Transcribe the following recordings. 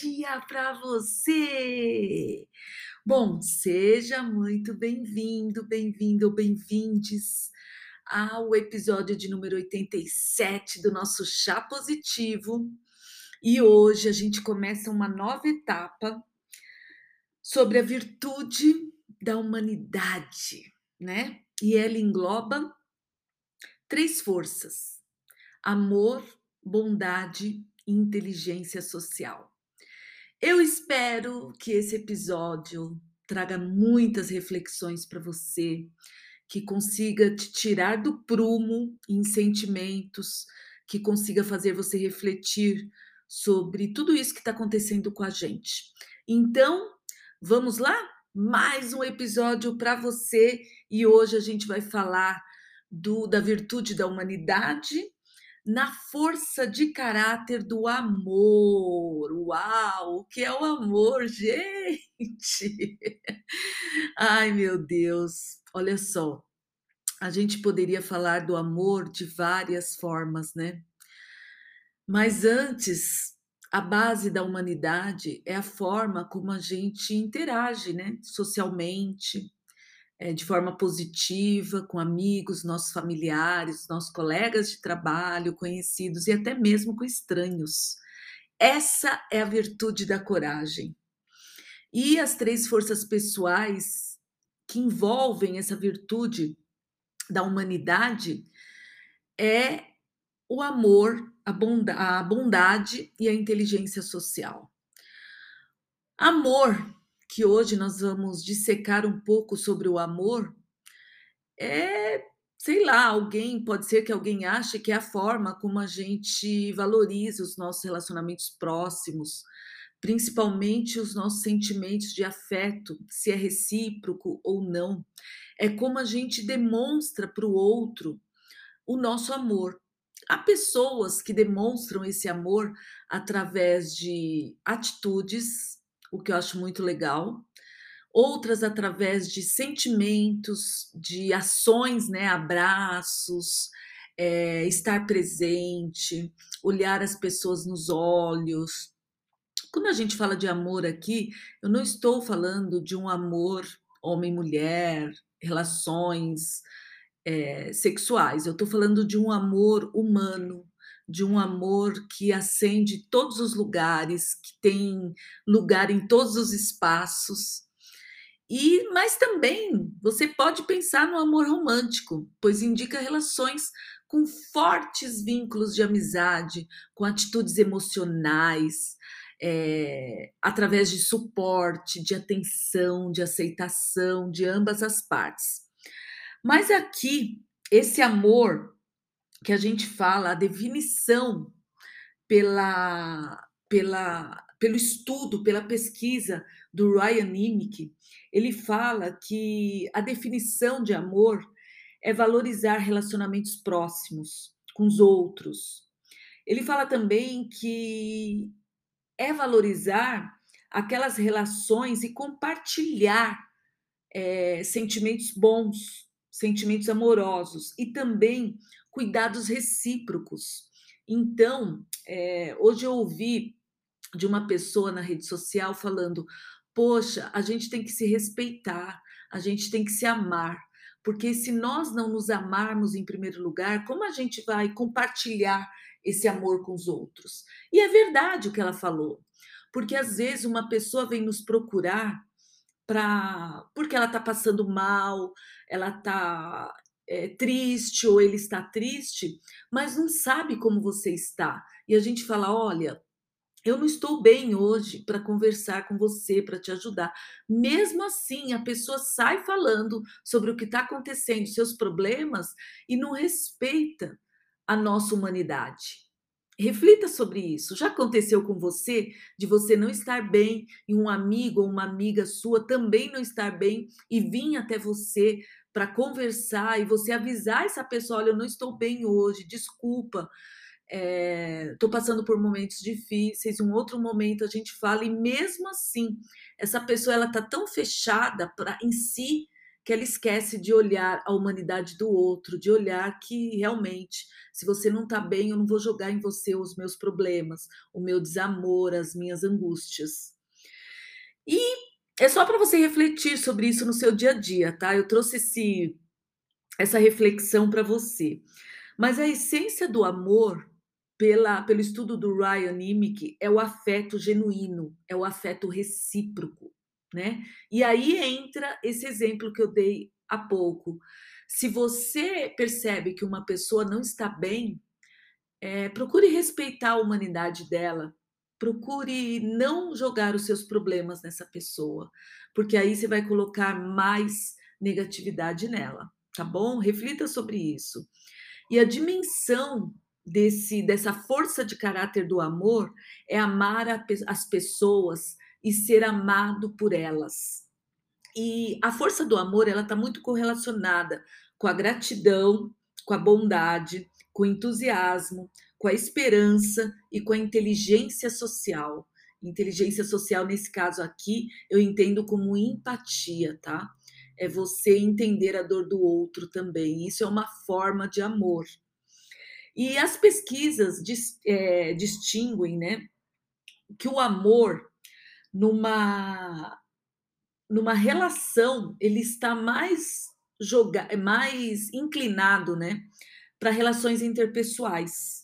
Dia, para você! Bom, seja muito bem-vindo, bem-vindo bem-vindes ao episódio de número 87 do nosso Chá Positivo. E hoje a gente começa uma nova etapa sobre a virtude da humanidade, né? E ela engloba três forças: amor, bondade inteligência social. Eu espero que esse episódio traga muitas reflexões para você, que consiga te tirar do prumo em sentimentos, que consiga fazer você refletir sobre tudo isso que está acontecendo com a gente. Então, vamos lá? Mais um episódio para você e hoje a gente vai falar do, da virtude da humanidade na força de caráter do amor. Uau! O que é o amor, gente? Ai, meu Deus! Olha só, a gente poderia falar do amor de várias formas, né? Mas antes, a base da humanidade é a forma como a gente interage, né? Socialmente, é, de forma positiva com amigos, nossos familiares, nossos colegas de trabalho, conhecidos e até mesmo com estranhos. Essa é a virtude da coragem. E as três forças pessoais que envolvem essa virtude da humanidade é o amor, a bondade, a bondade e a inteligência social. Amor que hoje nós vamos dissecar um pouco sobre o amor, é, sei lá, alguém, pode ser que alguém ache que é a forma como a gente valoriza os nossos relacionamentos próximos, principalmente os nossos sentimentos de afeto, se é recíproco ou não. É como a gente demonstra para o outro o nosso amor. Há pessoas que demonstram esse amor através de atitudes o que eu acho muito legal. Outras através de sentimentos, de ações, né? abraços, é, estar presente, olhar as pessoas nos olhos. Quando a gente fala de amor aqui, eu não estou falando de um amor homem-mulher, relações é, sexuais, eu estou falando de um amor humano, de um amor que acende todos os lugares, que tem lugar em todos os espaços. E mas também você pode pensar no amor romântico, pois indica relações com fortes vínculos de amizade, com atitudes emocionais, é, através de suporte, de atenção, de aceitação de ambas as partes. Mas aqui, esse amor que a gente fala, a definição pela, pela, pelo estudo, pela pesquisa do Ryan Nimick, ele fala que a definição de amor é valorizar relacionamentos próximos com os outros. Ele fala também que é valorizar aquelas relações e compartilhar é, sentimentos bons, sentimentos amorosos e também cuidados recíprocos. Então, é, hoje eu ouvi de uma pessoa na rede social falando: poxa, a gente tem que se respeitar, a gente tem que se amar, porque se nós não nos amarmos em primeiro lugar, como a gente vai compartilhar esse amor com os outros? E é verdade o que ela falou, porque às vezes uma pessoa vem nos procurar para porque ela está passando mal, ela está é, triste ou ele está triste, mas não sabe como você está. E a gente fala: olha, eu não estou bem hoje para conversar com você, para te ajudar. Mesmo assim, a pessoa sai falando sobre o que está acontecendo, seus problemas, e não respeita a nossa humanidade. Reflita sobre isso. Já aconteceu com você de você não estar bem e um amigo ou uma amiga sua também não estar bem e vir até você para conversar e você avisar essa pessoa: olha, eu não estou bem hoje, desculpa, estou é, passando por momentos difíceis. Um outro momento a gente fala, e mesmo assim, essa pessoa ela está tão fechada pra, em si que ela esquece de olhar a humanidade do outro, de olhar que realmente, se você não está bem, eu não vou jogar em você os meus problemas, o meu desamor, as minhas angústias. E é só para você refletir sobre isso no seu dia a dia, tá? Eu trouxe esse, essa reflexão para você. Mas a essência do amor, pela, pelo estudo do Ryan Nimick, é o afeto genuíno, é o afeto recíproco né? E aí entra esse exemplo que eu dei há pouco. Se você percebe que uma pessoa não está bem, é, procure respeitar a humanidade dela, procure não jogar os seus problemas nessa pessoa, porque aí você vai colocar mais negatividade nela, tá bom? Reflita sobre isso. E a dimensão desse dessa força de caráter do amor é amar a, as pessoas e ser amado por elas. E a força do amor, ela está muito correlacionada com a gratidão, com a bondade, com o entusiasmo, com a esperança e com a inteligência social. Inteligência social, nesse caso aqui, eu entendo como empatia, tá? É você entender a dor do outro também. Isso é uma forma de amor. E as pesquisas é, distinguem, né, que o amor numa numa relação, ele está mais joga, mais inclinado, né, para relações interpessoais,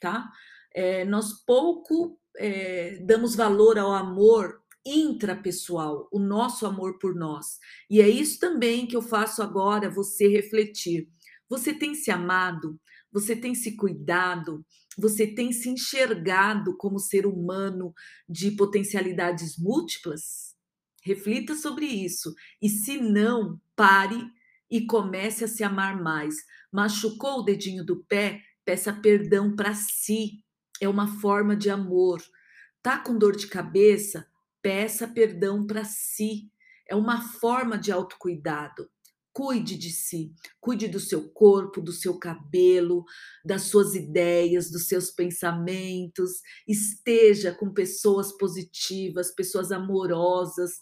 tá? É, nós pouco é, damos valor ao amor intrapessoal, o nosso amor por nós. E é isso também que eu faço agora você refletir. Você tem se amado? Você tem se cuidado? Você tem se enxergado como ser humano de potencialidades múltiplas? Reflita sobre isso. E se não, pare e comece a se amar mais. Machucou o dedinho do pé? Peça perdão para si. É uma forma de amor. Tá com dor de cabeça? Peça perdão para si. É uma forma de autocuidado. Cuide de si, cuide do seu corpo, do seu cabelo, das suas ideias, dos seus pensamentos. Esteja com pessoas positivas, pessoas amorosas,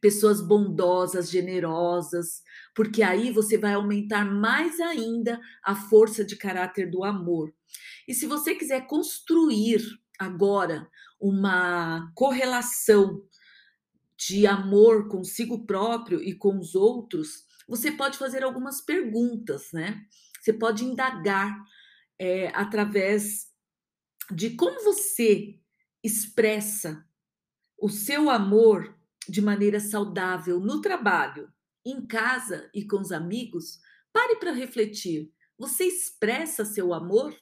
pessoas bondosas, generosas, porque aí você vai aumentar mais ainda a força de caráter do amor. E se você quiser construir agora uma correlação de amor consigo próprio e com os outros, você pode fazer algumas perguntas, né? Você pode indagar é, através de como você expressa o seu amor de maneira saudável no trabalho, em casa e com os amigos. Pare para refletir. Você expressa seu amor?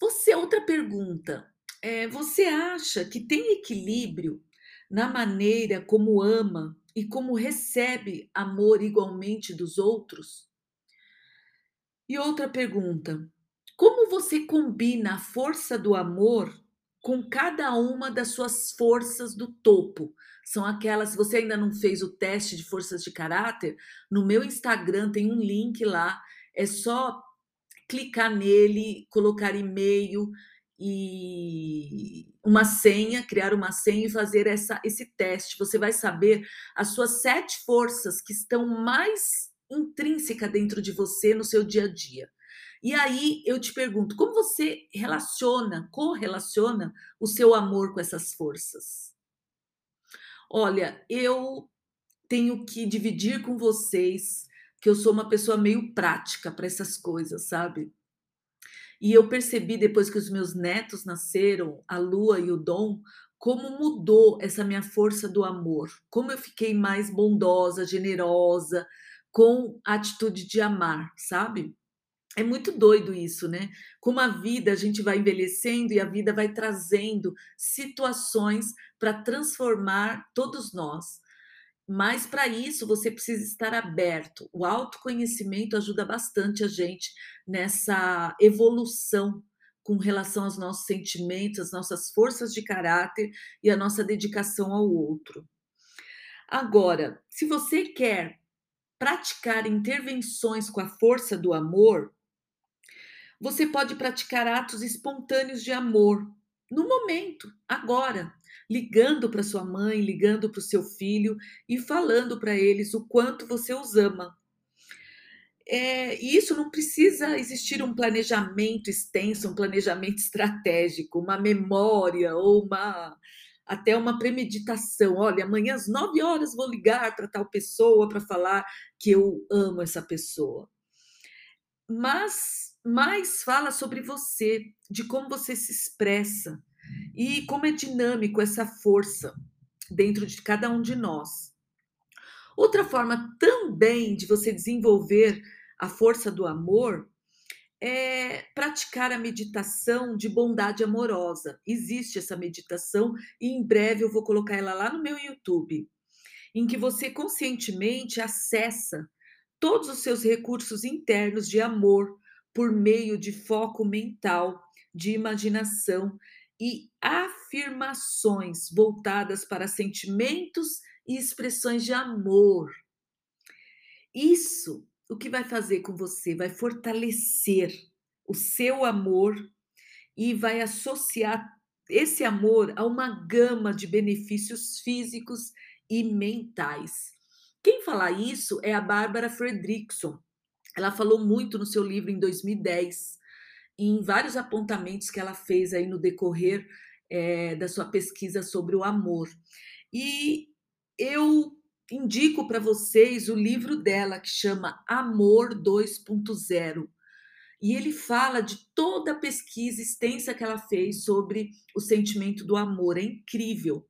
Você, outra pergunta. É, você acha que tem equilíbrio na maneira como ama e como recebe amor igualmente dos outros? E outra pergunta: como você combina a força do amor com cada uma das suas forças do topo? São aquelas, se você ainda não fez o teste de forças de caráter, no meu Instagram tem um link lá, é só clicar nele, colocar e-mail, e uma senha, criar uma senha e fazer essa, esse teste. Você vai saber as suas sete forças que estão mais intrínsecas dentro de você no seu dia a dia. E aí eu te pergunto, como você relaciona, correlaciona o seu amor com essas forças? Olha, eu tenho que dividir com vocês que eu sou uma pessoa meio prática para essas coisas, sabe? E eu percebi depois que os meus netos nasceram, a Lua e o Dom, como mudou essa minha força do amor, como eu fiquei mais bondosa, generosa, com a atitude de amar, sabe? É muito doido isso, né? Como a vida, a gente vai envelhecendo e a vida vai trazendo situações para transformar todos nós. Mas para isso você precisa estar aberto. O autoconhecimento ajuda bastante a gente nessa evolução com relação aos nossos sentimentos, às nossas forças de caráter e a nossa dedicação ao outro. Agora, se você quer praticar intervenções com a força do amor, você pode praticar atos espontâneos de amor, no momento, agora, ligando para sua mãe, ligando para o seu filho e falando para eles o quanto você os ama. É, e isso não precisa existir um planejamento extenso, um planejamento estratégico, uma memória ou uma até uma premeditação. Olha, amanhã às nove horas vou ligar para tal pessoa para falar que eu amo essa pessoa. Mas mais fala sobre você, de como você se expressa e como é dinâmico essa força dentro de cada um de nós. Outra forma também de você desenvolver a força do amor é praticar a meditação de bondade amorosa. Existe essa meditação e em breve eu vou colocar ela lá no meu YouTube, em que você conscientemente acessa todos os seus recursos internos de amor por meio de foco mental, de imaginação e afirmações voltadas para sentimentos e expressões de amor. Isso o que vai fazer com você? Vai fortalecer o seu amor e vai associar esse amor a uma gama de benefícios físicos e mentais. Quem fala isso é a Bárbara Fredrickson. Ela falou muito no seu livro em 2010, em vários apontamentos que ela fez aí no decorrer é, da sua pesquisa sobre o amor. E eu indico para vocês o livro dela que chama Amor 2.0. E ele fala de toda a pesquisa extensa que ela fez sobre o sentimento do amor. É incrível.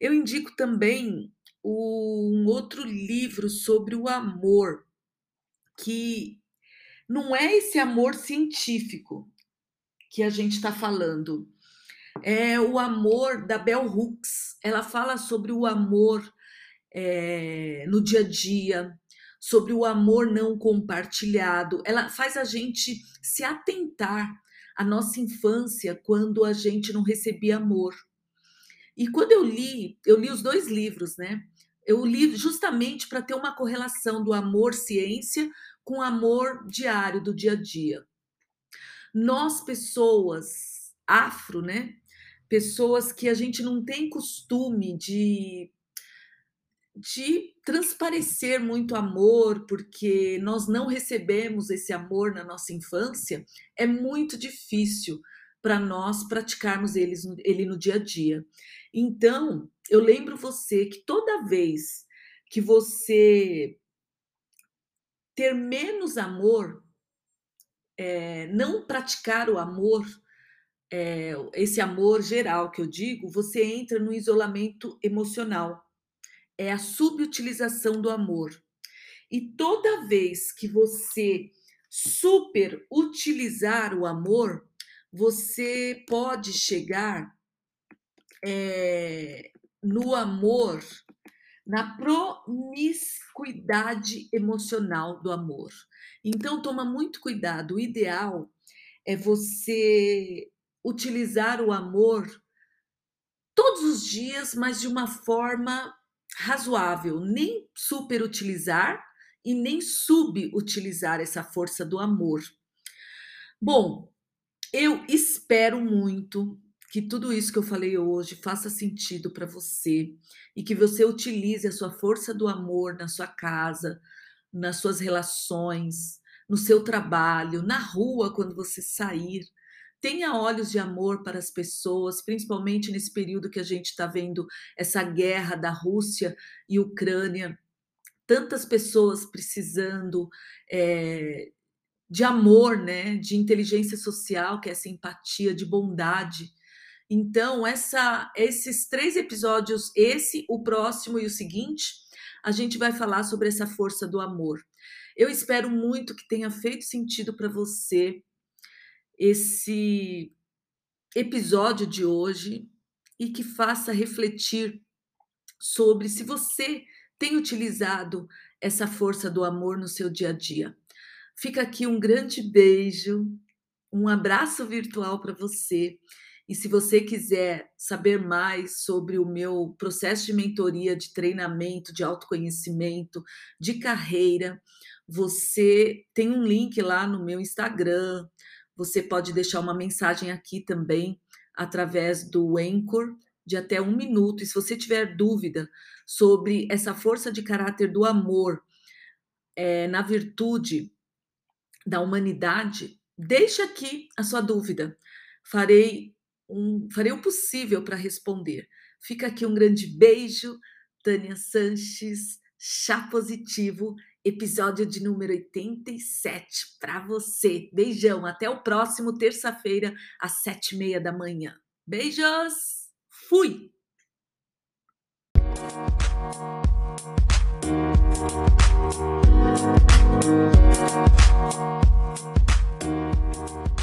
Eu indico também um outro livro sobre o amor, que não é esse amor científico que a gente está falando. É o amor da Bell Hooks. Ela fala sobre o amor é, no dia a dia, sobre o amor não compartilhado. Ela faz a gente se atentar à nossa infância quando a gente não recebia amor. E quando eu li, eu li os dois livros, né? Eu li justamente para ter uma correlação do amor ciência com o amor diário do dia a dia. Nós pessoas afro, né? Pessoas que a gente não tem costume de de transparecer muito amor, porque nós não recebemos esse amor na nossa infância, é muito difícil para nós praticarmos ele, ele no dia a dia. Então, eu lembro você que toda vez que você ter menos amor, é, não praticar o amor, é, esse amor geral que eu digo, você entra no isolamento emocional é a subutilização do amor. E toda vez que você superutilizar o amor, você pode chegar é, no amor, na promiscuidade emocional do amor. Então, toma muito cuidado. O ideal é você utilizar o amor todos os dias, mas de uma forma razoável, nem superutilizar e nem subutilizar essa força do amor. Bom, eu espero muito que tudo isso que eu falei hoje faça sentido para você e que você utilize a sua força do amor na sua casa, nas suas relações, no seu trabalho, na rua quando você sair tenha olhos de amor para as pessoas, principalmente nesse período que a gente está vendo essa guerra da Rússia e Ucrânia, tantas pessoas precisando é, de amor, né, de inteligência social, que é essa empatia, de bondade. Então, essa, esses três episódios, esse, o próximo e o seguinte, a gente vai falar sobre essa força do amor. Eu espero muito que tenha feito sentido para você esse episódio de hoje e que faça refletir sobre se você tem utilizado essa força do amor no seu dia a dia. Fica aqui um grande beijo, um abraço virtual para você. E se você quiser saber mais sobre o meu processo de mentoria, de treinamento, de autoconhecimento, de carreira, você tem um link lá no meu Instagram, você pode deixar uma mensagem aqui também através do Anchor de até um minuto. E se você tiver dúvida sobre essa força de caráter do amor é, na virtude da humanidade, deixe aqui a sua dúvida. Farei, um, farei o possível para responder. Fica aqui um grande beijo, Tânia Sanches, chá positivo, episódio de número 87 para você. Beijão, até o próximo terça-feira às sete e meia da manhã. Beijos, fui. Thank you.